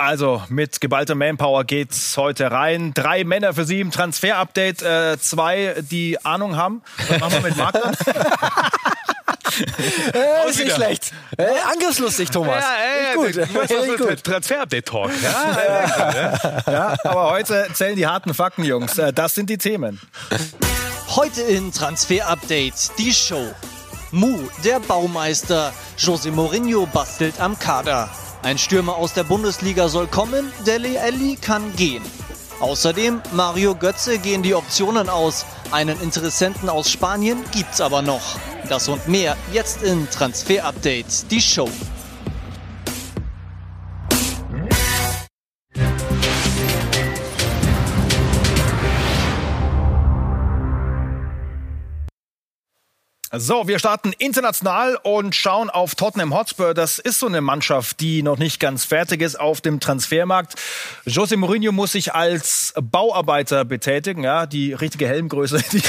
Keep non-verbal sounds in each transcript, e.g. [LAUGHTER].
Also mit geballter Manpower geht's heute rein. Drei Männer für Sie im Transfer-Update. Äh, zwei, die Ahnung haben. Was machen wir mit Marc dann? [LAUGHS] äh, ist nicht schlecht. Äh, angriffslustig, Thomas. Ja, gut. gut. [LAUGHS] gut. Transfer-Update-Talk. Ja, [LAUGHS] ja, ja, aber heute zählen die harten Fakten, Jungs. Äh, das sind die Themen. Heute in Transfer-Update die Show. Mu, der Baumeister. José Mourinho bastelt am Kader. Ein Stürmer aus der Bundesliga soll kommen, Deli Alli kann gehen. Außerdem Mario Götze gehen die Optionen aus. Einen Interessenten aus Spanien gibt's aber noch. Das und mehr jetzt in Transfer Update, die Show. So, wir starten international und schauen auf Tottenham Hotspur. Das ist so eine Mannschaft, die noch nicht ganz fertig ist auf dem Transfermarkt. José Mourinho muss sich als Bauarbeiter betätigen. Ja, die richtige Helmgröße, [LAUGHS] die,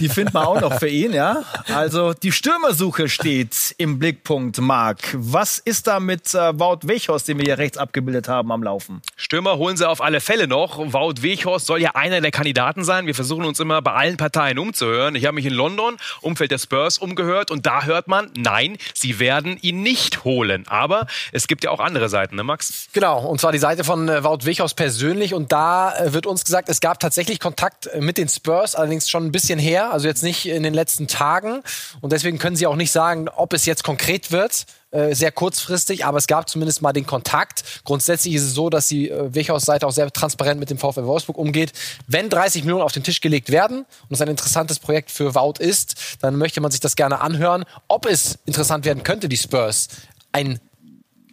die findet man auch noch für ihn. Ja, also die Stürmersuche steht im Blickpunkt. Marc, was ist da mit äh, Wout Weghorst, den wir hier rechts abgebildet haben, am Laufen? Stürmer holen sie auf alle Fälle noch. Wout Weghorst soll ja einer der Kandidaten sein. Wir versuchen uns immer bei allen Parteien umzuhören. Ich habe mich in London, Umfeld des Spurs umgehört und da hört man, nein, sie werden ihn nicht holen. Aber es gibt ja auch andere Seiten, ne Max? Genau, und zwar die Seite von äh, Wout Wichhaus persönlich und da äh, wird uns gesagt, es gab tatsächlich Kontakt äh, mit den Spurs, allerdings schon ein bisschen her, also jetzt nicht in den letzten Tagen und deswegen können sie auch nicht sagen, ob es jetzt konkret wird. Äh, sehr kurzfristig, aber es gab zumindest mal den Kontakt. Grundsätzlich ist es so, dass die äh, Wechhaus-Seite auch sehr transparent mit dem VfL Wolfsburg umgeht. Wenn 30 Millionen auf den Tisch gelegt werden und es ein interessantes Projekt für Wout ist, dann möchte man sich das gerne anhören. Ob es interessant werden könnte, die Spurs ein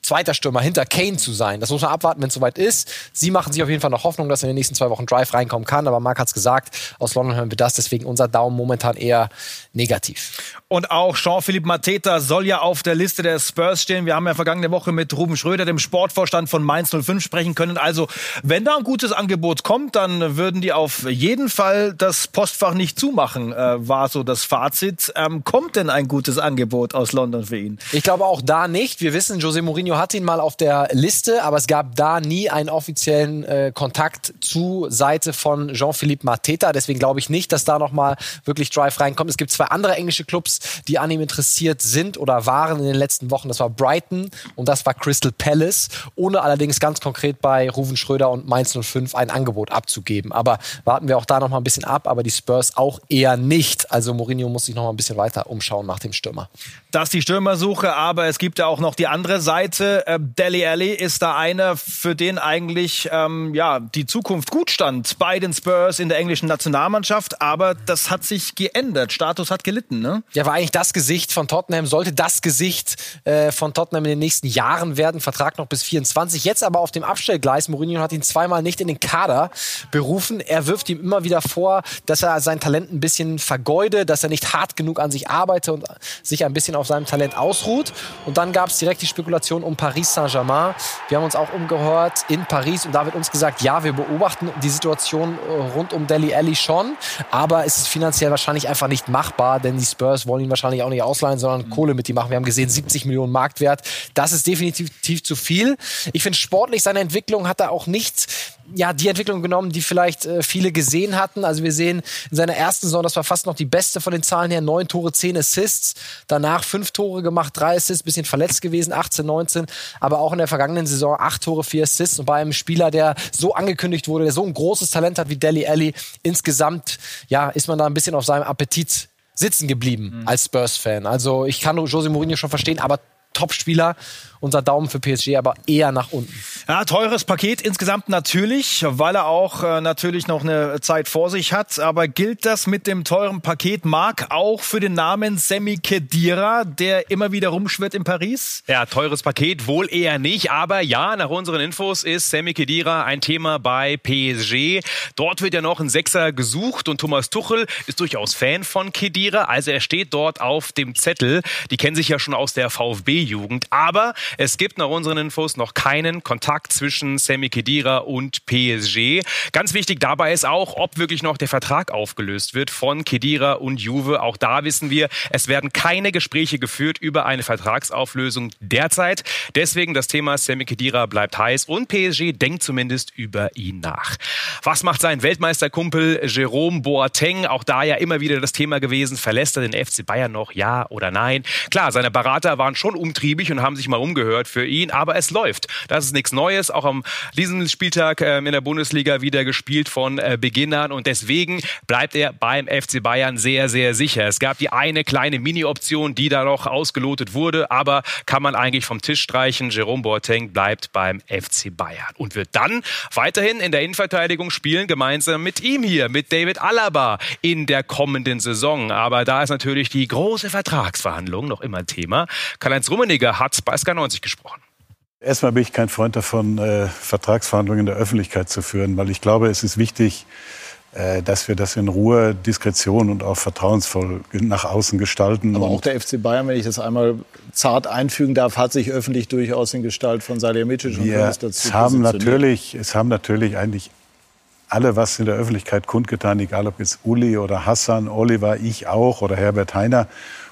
zweiter Stürmer hinter Kane zu sein. Das muss man abwarten, wenn es soweit ist. Sie machen sich auf jeden Fall noch Hoffnung, dass in den nächsten zwei Wochen Drive reinkommen kann. Aber Marc hat es gesagt, aus London hören wir das. Deswegen unser Daumen momentan eher negativ. Und auch Jean-Philippe Mateta soll ja auf der Liste der Spurs stehen. Wir haben ja vergangene Woche mit Ruben Schröder, dem Sportvorstand von Mainz 05, sprechen können. Also, wenn da ein gutes Angebot kommt, dann würden die auf jeden Fall das Postfach nicht zumachen, äh, war so das Fazit. Ähm, kommt denn ein gutes Angebot aus London für ihn? Ich glaube auch da nicht. Wir wissen, José Mourinho Mourinho hat ihn mal auf der Liste, aber es gab da nie einen offiziellen äh, Kontakt zu Seite von Jean-Philippe Mateta. Deswegen glaube ich nicht, dass da nochmal wirklich Drive reinkommt. Es gibt zwei andere englische Clubs, die an ihm interessiert sind oder waren in den letzten Wochen. Das war Brighton und das war Crystal Palace, ohne allerdings ganz konkret bei Ruven Schröder und Mainz 05 ein Angebot abzugeben. Aber warten wir auch da nochmal ein bisschen ab, aber die Spurs auch eher nicht. Also Mourinho muss sich nochmal ein bisschen weiter umschauen nach dem Stürmer. Das ist die Stürmersuche, aber es gibt ja auch noch die andere Seite. Seite. Äh, Deli Alli ist da einer, für den eigentlich ähm, ja, die Zukunft gut stand bei den Spurs in der englischen Nationalmannschaft. Aber das hat sich geändert. Status hat gelitten. Ne? Ja, war eigentlich das Gesicht von Tottenham, sollte das Gesicht äh, von Tottenham in den nächsten Jahren werden. Vertrag noch bis 24. Jetzt aber auf dem Abstellgleis. Mourinho hat ihn zweimal nicht in den Kader berufen. Er wirft ihm immer wieder vor, dass er sein Talent ein bisschen vergeude, dass er nicht hart genug an sich arbeite und sich ein bisschen auf seinem Talent ausruht. Und dann gab es direkt die Spekulation um Paris Saint-Germain. Wir haben uns auch umgehört in Paris und da wird uns gesagt, ja, wir beobachten die Situation äh, rund um Deli Alli schon, aber es ist finanziell wahrscheinlich einfach nicht machbar, denn die Spurs wollen ihn wahrscheinlich auch nicht ausleihen, sondern mhm. Kohle mit ihm machen. Wir haben gesehen, 70 Millionen Marktwert. Das ist definitiv zu viel. Ich finde sportlich seine Entwicklung hat er auch nicht ja, die Entwicklung genommen, die vielleicht äh, viele gesehen hatten. Also wir sehen in seiner ersten Saison, das war fast noch die beste von den Zahlen her, neun Tore, zehn Assists. Danach fünf Tore gemacht, drei Assists, bisschen verletzt gewesen, 18, 19. Aber auch in der vergangenen Saison acht Tore, vier Assists. Und bei einem Spieler, der so angekündigt wurde, der so ein großes Talent hat wie Deli Alli, insgesamt, ja, ist man da ein bisschen auf seinem Appetit sitzen geblieben mhm. als Spurs-Fan. Also ich kann Jose Mourinho schon verstehen, aber Top-Spieler unser Daumen für PSG aber eher nach unten. Ja, teures Paket insgesamt natürlich, weil er auch äh, natürlich noch eine Zeit vor sich hat. Aber gilt das mit dem teuren Paket, Marc, auch für den Namen Semi Kedira, der immer wieder rumschwirrt in Paris? Ja, teures Paket wohl eher nicht. Aber ja, nach unseren Infos ist Semi Kedira ein Thema bei PSG. Dort wird ja noch ein Sechser gesucht und Thomas Tuchel ist durchaus Fan von Kedira. Also er steht dort auf dem Zettel. Die kennen sich ja schon aus der VfB-Jugend. Aber es gibt nach unseren Infos noch keinen Kontakt zwischen Sammy Kedira und PSG. Ganz wichtig dabei ist auch, ob wirklich noch der Vertrag aufgelöst wird von Kedira und Juve. Auch da wissen wir, es werden keine Gespräche geführt über eine Vertragsauflösung derzeit. Deswegen das Thema Sammy Kedira bleibt heiß und PSG denkt zumindest über ihn nach. Was macht sein Weltmeisterkumpel Jerome Boateng? Auch da ja immer wieder das Thema gewesen. Verlässt er den FC Bayern noch? Ja oder nein? Klar, seine Berater waren schon umtriebig und haben sich mal umgehört für ihn, aber es läuft. Das ist nichts Neues. Auch am diesem Spieltag äh, in der Bundesliga wieder gespielt von äh, Beginn an und deswegen bleibt er beim FC Bayern sehr, sehr sicher. Es gab die eine kleine Mini-Option, die da noch ausgelotet wurde, aber kann man eigentlich vom Tisch streichen. Jerome Boateng bleibt beim FC Bayern und wird dann weiterhin in der Innenverteidigung spielen, gemeinsam mit ihm hier, mit David Alaba in der kommenden Saison. Aber da ist natürlich die große Vertragsverhandlung noch immer Thema. Karl-Heinz Rummeniger hat bei SK90 gesprochen. Erstmal bin ich kein Freund davon, äh, Vertragsverhandlungen in der Öffentlichkeit zu führen, weil ich glaube, es ist wichtig, äh, dass wir das in Ruhe, Diskretion und auch vertrauensvoll nach außen gestalten. Aber auch der FC Bayern, wenn ich das einmal zart einfügen darf, hat sich öffentlich durchaus in Gestalt von Salihamidzic und wir dazu haben natürlich, Es haben natürlich eigentlich alle was in der Öffentlichkeit kundgetan, egal ob jetzt Uli oder Hassan, Oliver, ich auch oder Herbert Heiner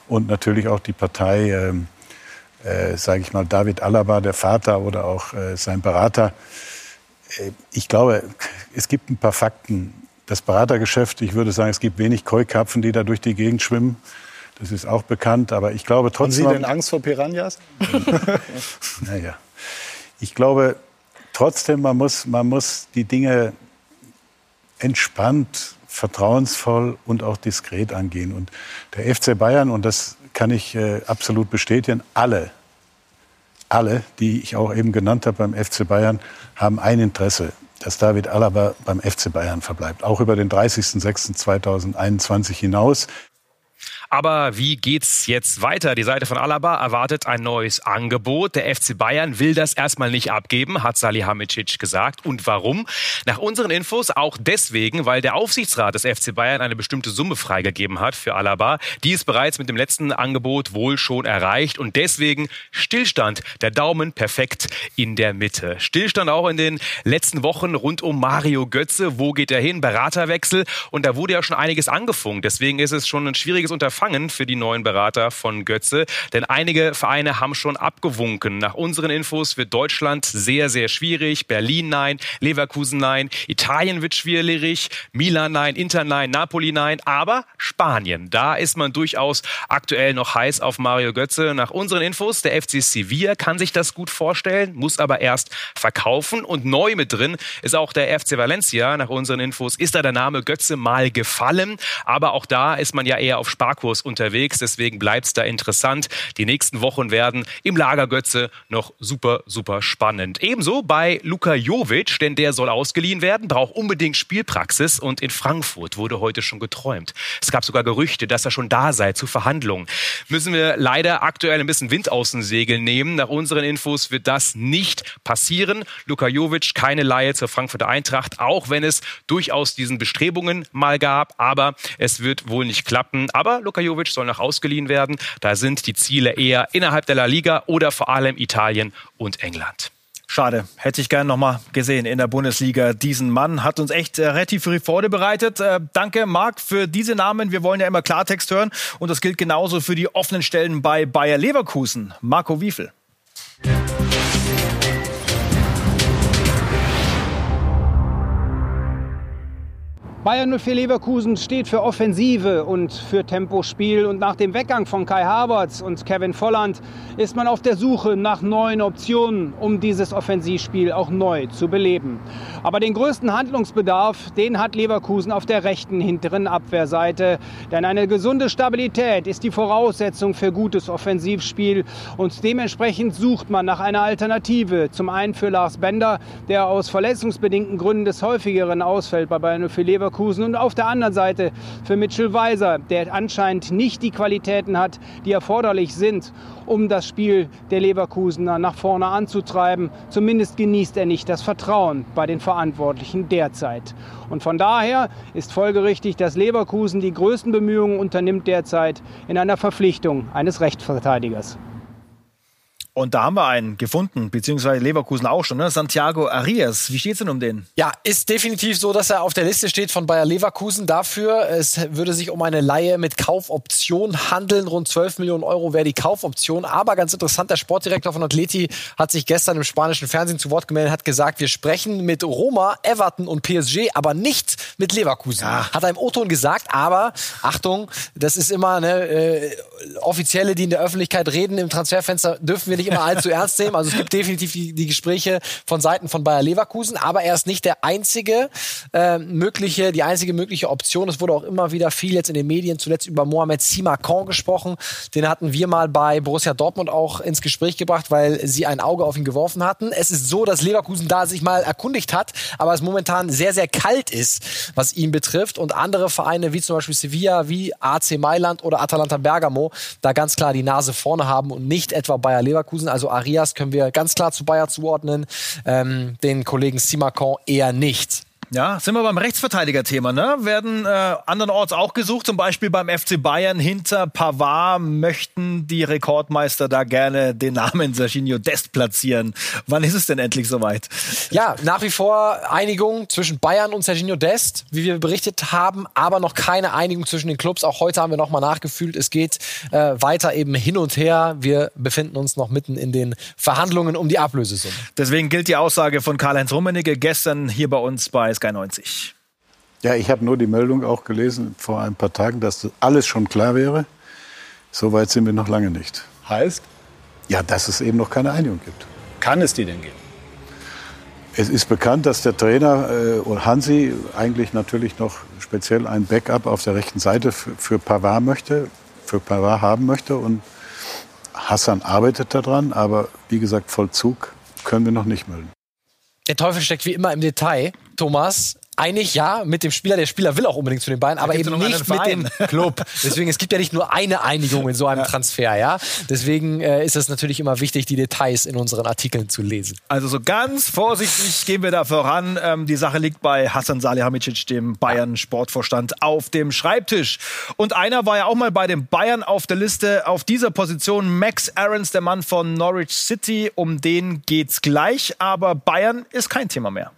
und natürlich auch die Partei, äh, äh, sage ich mal, David Alaba, der Vater oder auch äh, sein Berater. Äh, ich glaube, es gibt ein paar Fakten, das Beratergeschäft, ich würde sagen, es gibt wenig Keukarpfen, die da durch die Gegend schwimmen. Das ist auch bekannt, aber ich glaube trotzdem. Haben Sie denn Angst vor Piranhas? [LAUGHS] naja. Ich glaube trotzdem, man muss, man muss die Dinge entspannt, vertrauensvoll und auch diskret angehen. Und der FC Bayern, und das kann ich äh, absolut bestätigen, alle, alle, die ich auch eben genannt habe beim FC Bayern, haben ein Interesse dass David Alaba beim FC Bayern verbleibt, auch über den 30.06.2021 hinaus. Aber wie geht's jetzt weiter? Die Seite von Alaba erwartet ein neues Angebot. Der FC Bayern will das erstmal nicht abgeben, hat Salihamidzic gesagt. Und warum? Nach unseren Infos auch deswegen, weil der Aufsichtsrat des FC Bayern eine bestimmte Summe freigegeben hat für Alaba. Die ist bereits mit dem letzten Angebot wohl schon erreicht und deswegen Stillstand. Der Daumen perfekt in der Mitte. Stillstand auch in den letzten Wochen rund um Mario Götze. Wo geht er hin? Beraterwechsel. Und da wurde ja schon einiges angefunkt. Deswegen ist es schon ein schwieriges Unterfangen Unterfangen für die neuen Berater von Götze, denn einige Vereine haben schon abgewunken. Nach unseren Infos wird Deutschland sehr, sehr schwierig. Berlin nein, Leverkusen nein, Italien wird schwierig, Milan nein, Inter nein, Napoli nein, aber Spanien, da ist man durchaus aktuell noch heiß auf Mario Götze. Nach unseren Infos, der FC Sevilla kann sich das gut vorstellen, muss aber erst verkaufen und neu mit drin ist auch der FC Valencia. Nach unseren Infos ist da der Name Götze mal gefallen, aber auch da ist man ja eher auf Sparkurs Kurs unterwegs. Deswegen bleibt es da interessant. Die nächsten Wochen werden im Lager Götze noch super, super spannend. Ebenso bei Luka Jovic, denn der soll ausgeliehen werden, braucht unbedingt Spielpraxis und in Frankfurt wurde heute schon geträumt. Es gab sogar Gerüchte, dass er schon da sei zu Verhandlungen. Müssen wir leider aktuell ein bisschen Wind aus den Segeln nehmen. Nach unseren Infos wird das nicht passieren. Luka Jovic keine Laie zur Frankfurter Eintracht, auch wenn es durchaus diesen Bestrebungen mal gab, aber es wird wohl nicht klappen. Aber Luka Jovic soll noch ausgeliehen werden. Da sind die Ziele eher innerhalb der La Liga oder vor allem Italien und England. Schade, hätte ich gerne noch mal gesehen in der Bundesliga. Diesen Mann hat uns echt äh, relativ viel Freude bereitet. Äh, danke, Marc, für diese Namen. Wir wollen ja immer Klartext hören und das gilt genauso für die offenen Stellen bei Bayer Leverkusen. Marco Wiefel. Bayern 04 Leverkusen steht für Offensive und für Tempospiel. Und nach dem Weggang von Kai Havertz und Kevin Volland ist man auf der Suche nach neuen Optionen, um dieses Offensivspiel auch neu zu beleben. Aber den größten Handlungsbedarf, den hat Leverkusen auf der rechten hinteren Abwehrseite. Denn eine gesunde Stabilität ist die Voraussetzung für gutes Offensivspiel. Und dementsprechend sucht man nach einer Alternative. Zum einen für Lars Bender, der aus verletzungsbedingten Gründen des häufigeren ausfällt bei Bayern 04 Leverkusen Leverkusen und auf der anderen Seite für Mitchell Weiser, der anscheinend nicht die Qualitäten hat, die erforderlich sind, um das Spiel der Leverkusener nach vorne anzutreiben. Zumindest genießt er nicht das Vertrauen bei den Verantwortlichen derzeit. Und von daher ist folgerichtig, dass Leverkusen die größten Bemühungen unternimmt derzeit in einer Verpflichtung eines Rechtsverteidigers. Und da haben wir einen gefunden, beziehungsweise Leverkusen auch schon, ne? Santiago Arias. Wie steht's denn um den? Ja, ist definitiv so, dass er auf der Liste steht von Bayer Leverkusen dafür. Es würde sich um eine Leihe mit Kaufoption handeln. Rund 12 Millionen Euro wäre die Kaufoption. Aber ganz interessant, der Sportdirektor von Atleti hat sich gestern im spanischen Fernsehen zu Wort gemeldet, hat gesagt, wir sprechen mit Roma, Everton und PSG, aber nicht mit Leverkusen. Ja. Hat er im O-Ton gesagt, aber Achtung, das ist immer ne, äh, Offizielle, die in der Öffentlichkeit reden im Transferfenster, dürfen wir nicht immer allzu ernst nehmen. Also es gibt definitiv die, die Gespräche von Seiten von Bayer Leverkusen, aber er ist nicht der einzige äh, mögliche, die einzige mögliche Option. Es wurde auch immer wieder viel jetzt in den Medien, zuletzt über Mohamed Simakon gesprochen. Den hatten wir mal bei Borussia Dortmund auch ins Gespräch gebracht, weil sie ein Auge auf ihn geworfen hatten. Es ist so, dass Leverkusen da sich mal erkundigt hat, aber es momentan sehr, sehr kalt ist, was ihn betrifft. Und andere Vereine wie zum Beispiel Sevilla, wie AC Mailand oder Atalanta Bergamo da ganz klar die Nase vorne haben und nicht etwa Bayer Leverkusen. Also Arias können wir ganz klar zu Bayer zuordnen, ähm, den Kollegen Simakon eher nicht. Ja, sind wir beim Rechtsverteidiger-Thema, ne? Werden äh, andernorts auch gesucht, zum Beispiel beim FC Bayern hinter Pavard möchten die Rekordmeister da gerne den Namen [LAUGHS] Serginho Dest platzieren. Wann ist es denn endlich soweit? Ja, nach wie vor Einigung zwischen Bayern und Serginho Dest, wie wir berichtet haben, aber noch keine Einigung zwischen den Clubs. Auch heute haben wir nochmal nachgefühlt. Es geht äh, weiter eben hin und her. Wir befinden uns noch mitten in den Verhandlungen um die Ablösesumme. Deswegen gilt die Aussage von Karl-Heinz Rummenigge gestern hier bei uns bei Sky 90. Ja, ich habe nur die Meldung auch gelesen vor ein paar Tagen, dass alles schon klar wäre. So weit sind wir noch lange nicht. Heißt? Ja, dass es eben noch keine Einigung gibt. Kann es die denn geben? Es ist bekannt, dass der Trainer äh, Hansi eigentlich natürlich noch speziell ein Backup auf der rechten Seite für, für Pavard möchte, für Pavard haben möchte und Hassan arbeitet daran, aber wie gesagt, Vollzug können wir noch nicht melden. Der Teufel steckt wie immer im Detail. Thomas, einig, ja, mit dem Spieler. Der Spieler will auch unbedingt zu den Bayern, aber eben nicht mit dem [LAUGHS] Club. Deswegen, es gibt ja nicht nur eine Einigung in so einem ja. Transfer, ja. Deswegen äh, ist es natürlich immer wichtig, die Details in unseren Artikeln zu lesen. Also so ganz vorsichtig gehen wir da voran. Ähm, die Sache liegt bei Hassan Salihamidzic, dem Bayern Sportvorstand, auf dem Schreibtisch. Und einer war ja auch mal bei den Bayern auf der Liste auf dieser Position. Max Aarons, der Mann von Norwich City. Um den geht's gleich. Aber Bayern ist kein Thema mehr.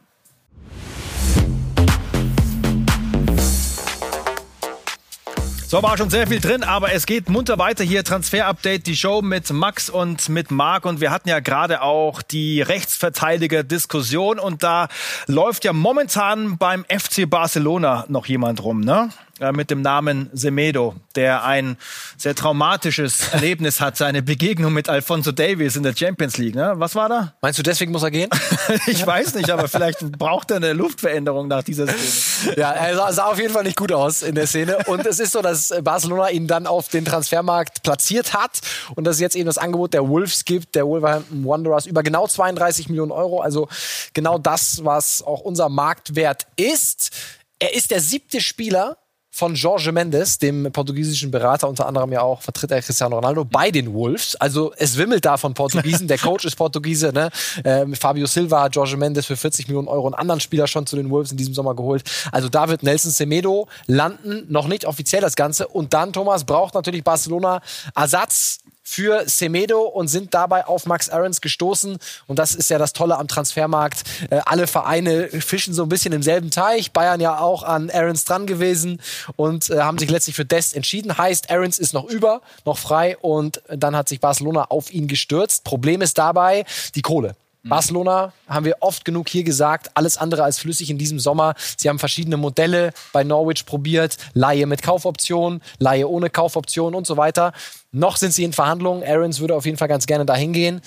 So, war schon sehr viel drin, aber es geht munter weiter hier. Transfer-Update, die Show mit Max und mit Marc. Und wir hatten ja gerade auch die Rechtsverteidiger-Diskussion. Und da läuft ja momentan beim FC Barcelona noch jemand rum, ne? Äh, mit dem Namen Semedo, der ein sehr traumatisches [LAUGHS] Erlebnis hat, seine Begegnung mit Alfonso Davies in der Champions League. Ne? Was war da? Meinst du, deswegen muss er gehen? [LAUGHS] ich weiß nicht, aber vielleicht braucht er eine Luftveränderung nach dieser Szene. Ja, er sah, sah auf jeden Fall nicht gut aus in der Szene. Und es ist so, dass Barcelona ihn dann auf den Transfermarkt platziert hat und dass es jetzt eben das Angebot der Wolves gibt, der Wolverhampton Wanderers, über genau 32 Millionen Euro. Also genau das, was auch unser Marktwert ist. Er ist der siebte Spieler, von Jorge Mendes, dem portugiesischen Berater, unter anderem ja auch vertritt er Cristiano Ronaldo, bei den Wolves. Also es wimmelt da von Portugiesen. Der Coach ist Portugiese. Ne? Ähm, Fabio Silva hat Jorge Mendes für 40 Millionen Euro einen anderen Spieler schon zu den Wolves in diesem Sommer geholt. Also da wird Nelson Semedo landen. Noch nicht offiziell das Ganze. Und dann, Thomas, braucht natürlich Barcelona Ersatz für Semedo und sind dabei auf Max Aarons gestoßen. Und das ist ja das Tolle am Transfermarkt. Äh, alle Vereine fischen so ein bisschen im selben Teich. Bayern ja auch an Aarons dran gewesen und äh, haben sich letztlich für Dest entschieden. Heißt, Aarons ist noch über, noch frei und dann hat sich Barcelona auf ihn gestürzt. Problem ist dabei die Kohle. Mhm. Barcelona haben wir oft genug hier gesagt, alles andere als flüssig in diesem Sommer. Sie haben verschiedene Modelle bei Norwich probiert, Laie mit Kaufoption, Laie ohne Kaufoption und so weiter. Noch sind sie in Verhandlungen. Aarons würde auf jeden Fall ganz gerne dahin gehen.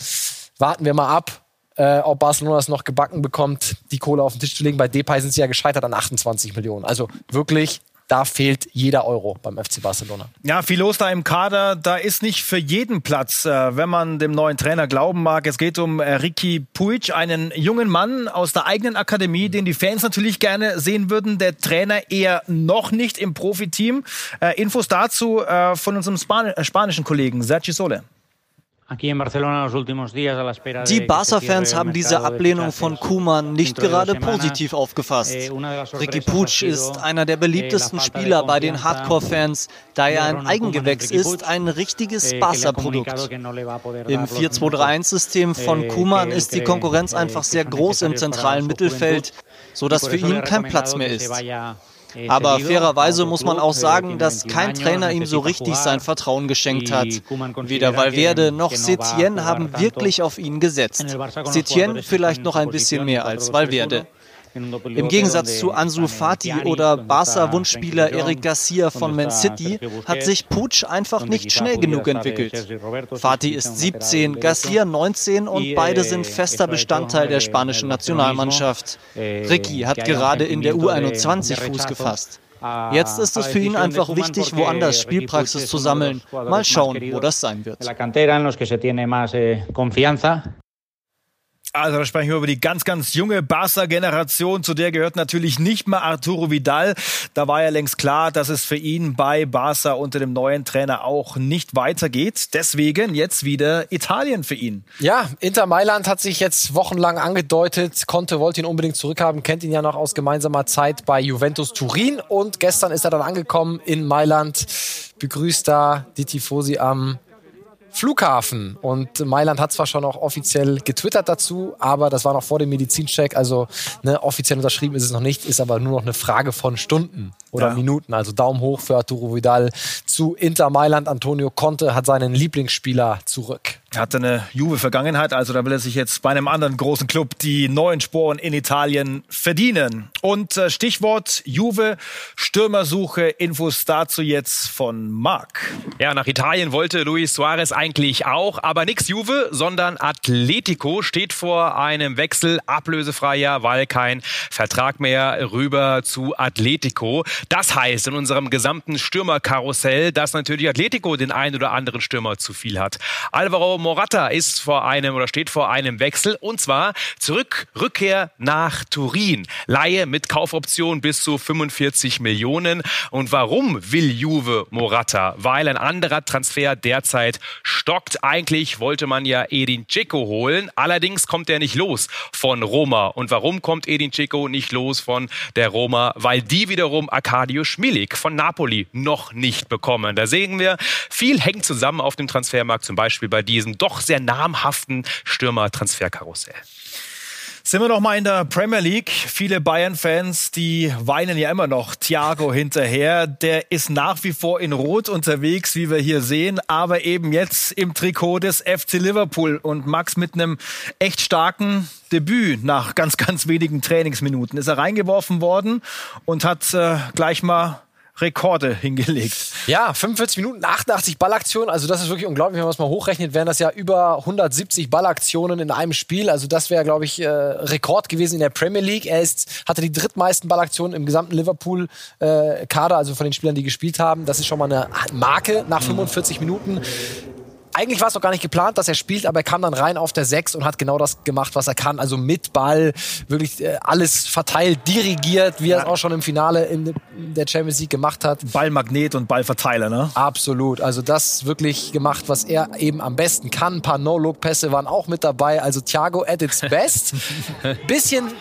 Warten wir mal ab, äh, ob Barcelona es noch gebacken bekommt, die Kohle auf den Tisch zu legen. Bei Depay sind sie ja gescheitert an 28 Millionen. Also wirklich da fehlt jeder Euro beim FC Barcelona. Ja, viel los da im Kader. Da ist nicht für jeden Platz, äh, wenn man dem neuen Trainer glauben mag. Es geht um äh, Ricky Puig, einen jungen Mann aus der eigenen Akademie, den die Fans natürlich gerne sehen würden. Der Trainer eher noch nicht im Profiteam. Äh, Infos dazu von unserem Span spanischen Kollegen Sergi Sole. Die Barca-Fans haben diese Ablehnung von Kuman nicht gerade positiv aufgefasst. Eh, Ricky Puig ist einer der beliebtesten Spieler bei den Hardcore-Fans, da er ein Eigengewächs ist, ein richtiges eh, Barca-Produkt. Im 4-2-3-1-System von eh, Kuman ist die Konkurrenz einfach sehr groß im zentralen Mittelfeld, sodass für ihn kein Platz mehr ist. Aber fairerweise muss man auch sagen, dass kein Trainer ihm so richtig sein Vertrauen geschenkt hat. Weder Valverde noch Setien haben wirklich auf ihn gesetzt. Setien vielleicht noch ein bisschen mehr als Valverde. Im Gegensatz zu Ansu Fati oder Barca-Wunschspieler Eric Garcia von Man City hat sich Puig einfach nicht schnell genug entwickelt. Fati ist 17, Garcia 19 und beide sind fester Bestandteil der spanischen Nationalmannschaft. Ricky hat gerade in der U21 Fuß gefasst. Jetzt ist es für ihn einfach wichtig, woanders Spielpraxis zu sammeln. Mal schauen, wo das sein wird. Also da sprechen wir über die ganz, ganz junge Barca-Generation. Zu der gehört natürlich nicht mal Arturo Vidal. Da war ja längst klar, dass es für ihn bei Barca unter dem neuen Trainer auch nicht weitergeht. Deswegen jetzt wieder Italien für ihn. Ja, Inter Mailand hat sich jetzt wochenlang angedeutet. Conte wollte ihn unbedingt zurückhaben, kennt ihn ja noch aus gemeinsamer Zeit bei Juventus Turin. Und gestern ist er dann angekommen in Mailand. Begrüßt da die Tifosi am Flughafen. Und Mailand hat zwar schon auch offiziell getwittert dazu, aber das war noch vor dem Medizincheck. Also ne, offiziell unterschrieben ist es noch nicht, ist aber nur noch eine Frage von Stunden oder ja. Minuten. Also Daumen hoch für Arturo Vidal zu Inter Mailand. Antonio Conte hat seinen Lieblingsspieler zurück. Er hatte eine Juve-Vergangenheit, also da will er sich jetzt bei einem anderen großen Club die neuen Sporen in Italien verdienen. Und äh, Stichwort Juve, Stürmersuche, Infos dazu jetzt von Marc. Ja, nach Italien wollte Luis Suarez eigentlich auch, aber nix Juve, sondern Atletico steht vor einem Wechsel, ablösefreier, weil kein Vertrag mehr rüber zu Atletico. Das heißt in unserem gesamten Stürmerkarussell, dass natürlich Atletico den einen oder anderen Stürmer zu viel hat. Alvaro Morata ist vor einem oder steht vor einem Wechsel und zwar zurück, Rückkehr nach Turin. Laie mit Kaufoption bis zu 45 Millionen. Und warum will Juve Morata? Weil ein anderer Transfer derzeit stockt. Eigentlich wollte man ja Edin Dzeko holen. Allerdings kommt er nicht los von Roma. Und warum kommt Edin Dzeko nicht los von der Roma? Weil die wiederum Arkadio Schmilik von Napoli noch nicht bekommen. Da sehen wir, viel hängt zusammen auf dem Transfermarkt, zum Beispiel bei diesem doch sehr namhaften Stürmer-Transferkarussell. Sind wir noch mal in der Premier League? Viele Bayern-Fans, die weinen ja immer noch Thiago hinterher. Der ist nach wie vor in Rot unterwegs, wie wir hier sehen, aber eben jetzt im Trikot des FC Liverpool und Max mit einem echt starken Debüt nach ganz, ganz wenigen Trainingsminuten ist er reingeworfen worden und hat äh, gleich mal Rekorde hingelegt. Ja, 45 Minuten, 88 Ballaktionen. Also das ist wirklich unglaublich. Wenn man es mal hochrechnet, wären das ja über 170 Ballaktionen in einem Spiel. Also das wäre, glaube ich, äh, Rekord gewesen in der Premier League. Er ist, hatte die drittmeisten Ballaktionen im gesamten Liverpool-Kader, äh, also von den Spielern, die gespielt haben. Das ist schon mal eine Marke nach 45 Minuten eigentlich war es doch gar nicht geplant, dass er spielt, aber er kam dann rein auf der 6 und hat genau das gemacht, was er kann. Also mit Ball, wirklich äh, alles verteilt, dirigiert, wie er es auch schon im Finale in der Champions League gemacht hat. Ballmagnet und Ballverteiler, ne? Absolut. Also das wirklich gemacht, was er eben am besten kann. Ein paar No-Look-Pässe waren auch mit dabei. Also Thiago at its best. [LAUGHS] Bisschen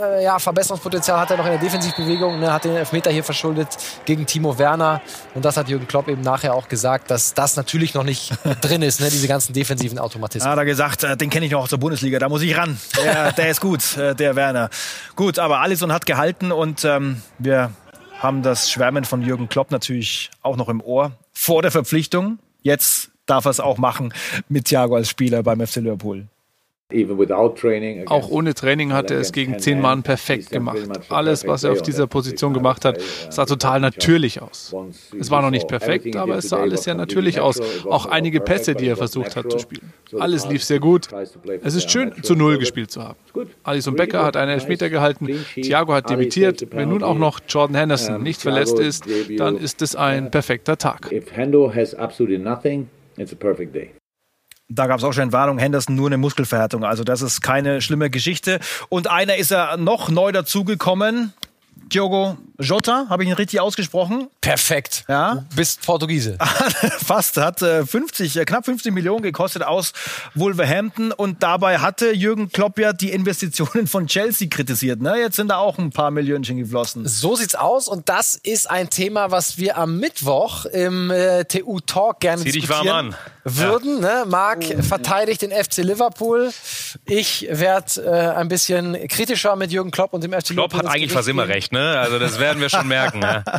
äh, ja, Verbesserungspotenzial hat er noch in der Defensivbewegung, ne, hat den Elfmeter hier verschuldet gegen Timo Werner. Und das hat Jürgen Klopp eben nachher auch gesagt, dass das natürlich noch nicht [LAUGHS] drin ist, ne, diese ganzen defensiven Automatismen. Hat er gesagt, äh, den kenne ich noch aus der Bundesliga, da muss ich ran. Der, der ist gut, äh, der Werner. Gut, aber Alisson hat gehalten und ähm, wir haben das Schwärmen von Jürgen Klopp natürlich auch noch im Ohr vor der Verpflichtung. Jetzt darf er es auch machen mit Thiago als Spieler beim FC Liverpool. Auch ohne Training hat er es gegen zehn Mann perfekt gemacht. Alles, was er auf dieser Position gemacht hat, sah total natürlich aus. Es war noch nicht perfekt, aber es sah alles sehr natürlich aus. Auch einige Pässe, die er versucht hat zu spielen. Alles lief sehr gut. Es ist schön, zu Null gespielt zu haben. Alison Becker hat einen Elfmeter gehalten, Thiago hat debütiert. Wenn nun auch noch Jordan Henderson nicht verletzt ist, dann ist es ein perfekter Tag. Da gab es auch schon Warnung, Henderson nur eine Muskelverhärtung. Also das ist keine schlimme Geschichte. Und einer ist ja noch neu dazugekommen. Diogo, Jota, habe ich ihn richtig ausgesprochen? Perfekt. Ja. Du bist Portugiese. [LAUGHS] Fast, hat äh, 50, äh, knapp 50 Millionen gekostet aus Wolverhampton und dabei hatte Jürgen Klopp ja die Investitionen von Chelsea kritisiert. Ne? Jetzt sind da auch ein paar Millionchen geflossen. So sieht's aus und das ist ein Thema, was wir am Mittwoch im äh, TU Talk gerne Zieh dich diskutieren warm an. würden. Ne? Marc verteidigt den FC Liverpool. Ich werde äh, ein bisschen kritischer mit Jürgen Klopp und dem FC Klopp Liverpool. hat ins eigentlich fast immer recht, ne? Also das werden wir schon merken. Ne? [LAUGHS]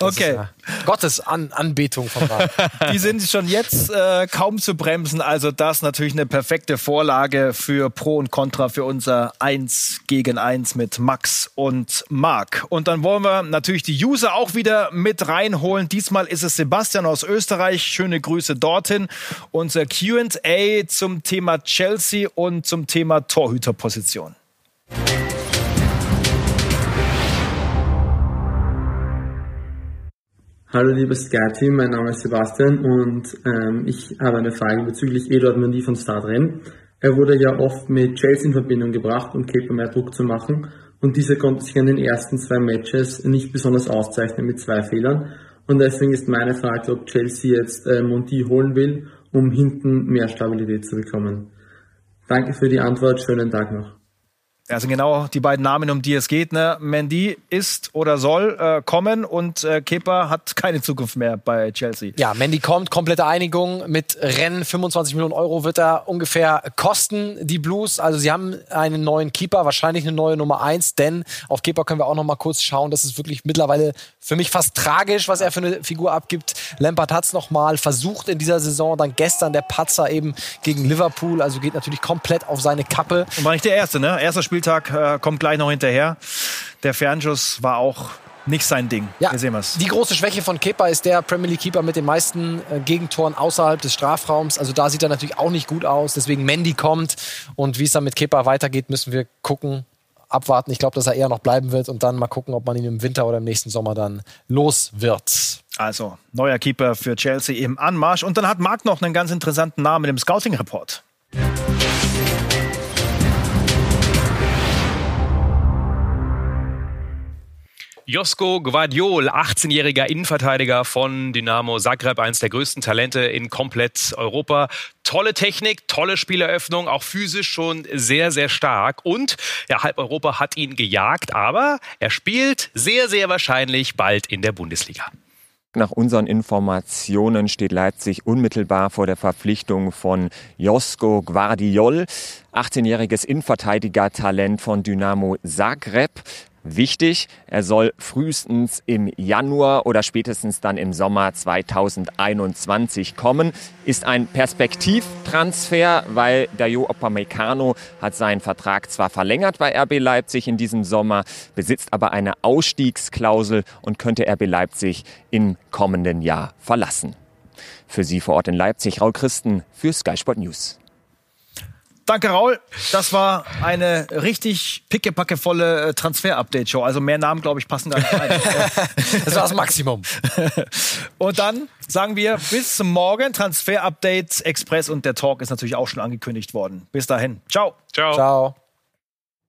Okay. Gottes An Anbetung von Marc. Die sind schon jetzt äh, kaum zu bremsen. Also das natürlich eine perfekte Vorlage für Pro und Contra für unser 1 gegen 1 mit Max und Marc. Und dann wollen wir natürlich die User auch wieder mit reinholen. Diesmal ist es Sebastian aus Österreich. Schöne Grüße dorthin. Unser Q&A zum Thema Chelsea und zum Thema Torhüterposition. Hallo liebes Sky-Team, mein Name ist Sebastian und ähm, ich habe eine Frage bezüglich Eduard Mendy von Startrennen. Er wurde ja oft mit Chelsea in Verbindung gebracht, um Kepa mehr Druck zu machen und dieser konnte sich in den ersten zwei Matches nicht besonders auszeichnen mit zwei Fehlern und deswegen ist meine Frage, ob Chelsea jetzt äh, Monti holen will, um hinten mehr Stabilität zu bekommen. Danke für die Antwort, schönen Tag noch. Das sind genau die beiden Namen, um die es geht. Ne? Mendy ist oder soll äh, kommen und äh, Kepa hat keine Zukunft mehr bei Chelsea. Ja, Mandy kommt, komplette Einigung mit Rennen. 25 Millionen Euro wird er ungefähr kosten, die Blues. Also sie haben einen neuen Keeper, wahrscheinlich eine neue Nummer eins, denn auf Keeper können wir auch noch mal kurz schauen. Das ist wirklich mittlerweile für mich fast tragisch, was er für eine Figur abgibt. Lampard hat es noch mal versucht in dieser Saison, dann gestern der Patzer eben gegen Liverpool. Also geht natürlich komplett auf seine Kappe. Und war nicht der erste, ne? Erster Spieltag äh, kommt gleich noch hinterher. Der Fernschuss war auch nicht sein Ding. Ja, Hier sehen wir's. die große Schwäche von Kepa ist der Premier League Keeper mit den meisten äh, Gegentoren außerhalb des Strafraums. Also da sieht er natürlich auch nicht gut aus. Deswegen Mendy kommt und wie es dann mit Kepa weitergeht, müssen wir gucken, abwarten. Ich glaube, dass er eher noch bleiben wird und dann mal gucken, ob man ihn im Winter oder im nächsten Sommer dann los wird. Also, neuer Keeper für Chelsea im Anmarsch. Und dann hat Marc noch einen ganz interessanten Namen im Scouting-Report. Josko Gvardiol, 18-jähriger Innenverteidiger von Dynamo Zagreb, eines der größten Talente in komplett Europa. Tolle Technik, tolle Spieleröffnung, auch physisch schon sehr, sehr stark. Und ja, halb Europa hat ihn gejagt, aber er spielt sehr, sehr wahrscheinlich bald in der Bundesliga. Nach unseren Informationen steht Leipzig unmittelbar vor der Verpflichtung von Josko Gvardiol, 18-jähriges Innenverteidiger-Talent von Dynamo Zagreb. Wichtig, er soll frühestens im Januar oder spätestens dann im Sommer 2021 kommen. Ist ein Perspektivtransfer, weil Dayo Upamecano hat seinen Vertrag zwar verlängert bei RB Leipzig in diesem Sommer, besitzt aber eine Ausstiegsklausel und könnte RB Leipzig im kommenden Jahr verlassen. Für Sie vor Ort in Leipzig, Raul Christen für Sky Sport News. Danke, Raul. Das war eine richtig pickepackevolle äh, Transfer-Update-Show. Also mehr Namen, glaube ich, passen gar nicht rein. [LAUGHS] Das war das Maximum. [LAUGHS] Und dann sagen wir bis morgen. Transfer-Update Express und der Talk ist natürlich auch schon angekündigt worden. Bis dahin. Ciao. Ciao. Ciao.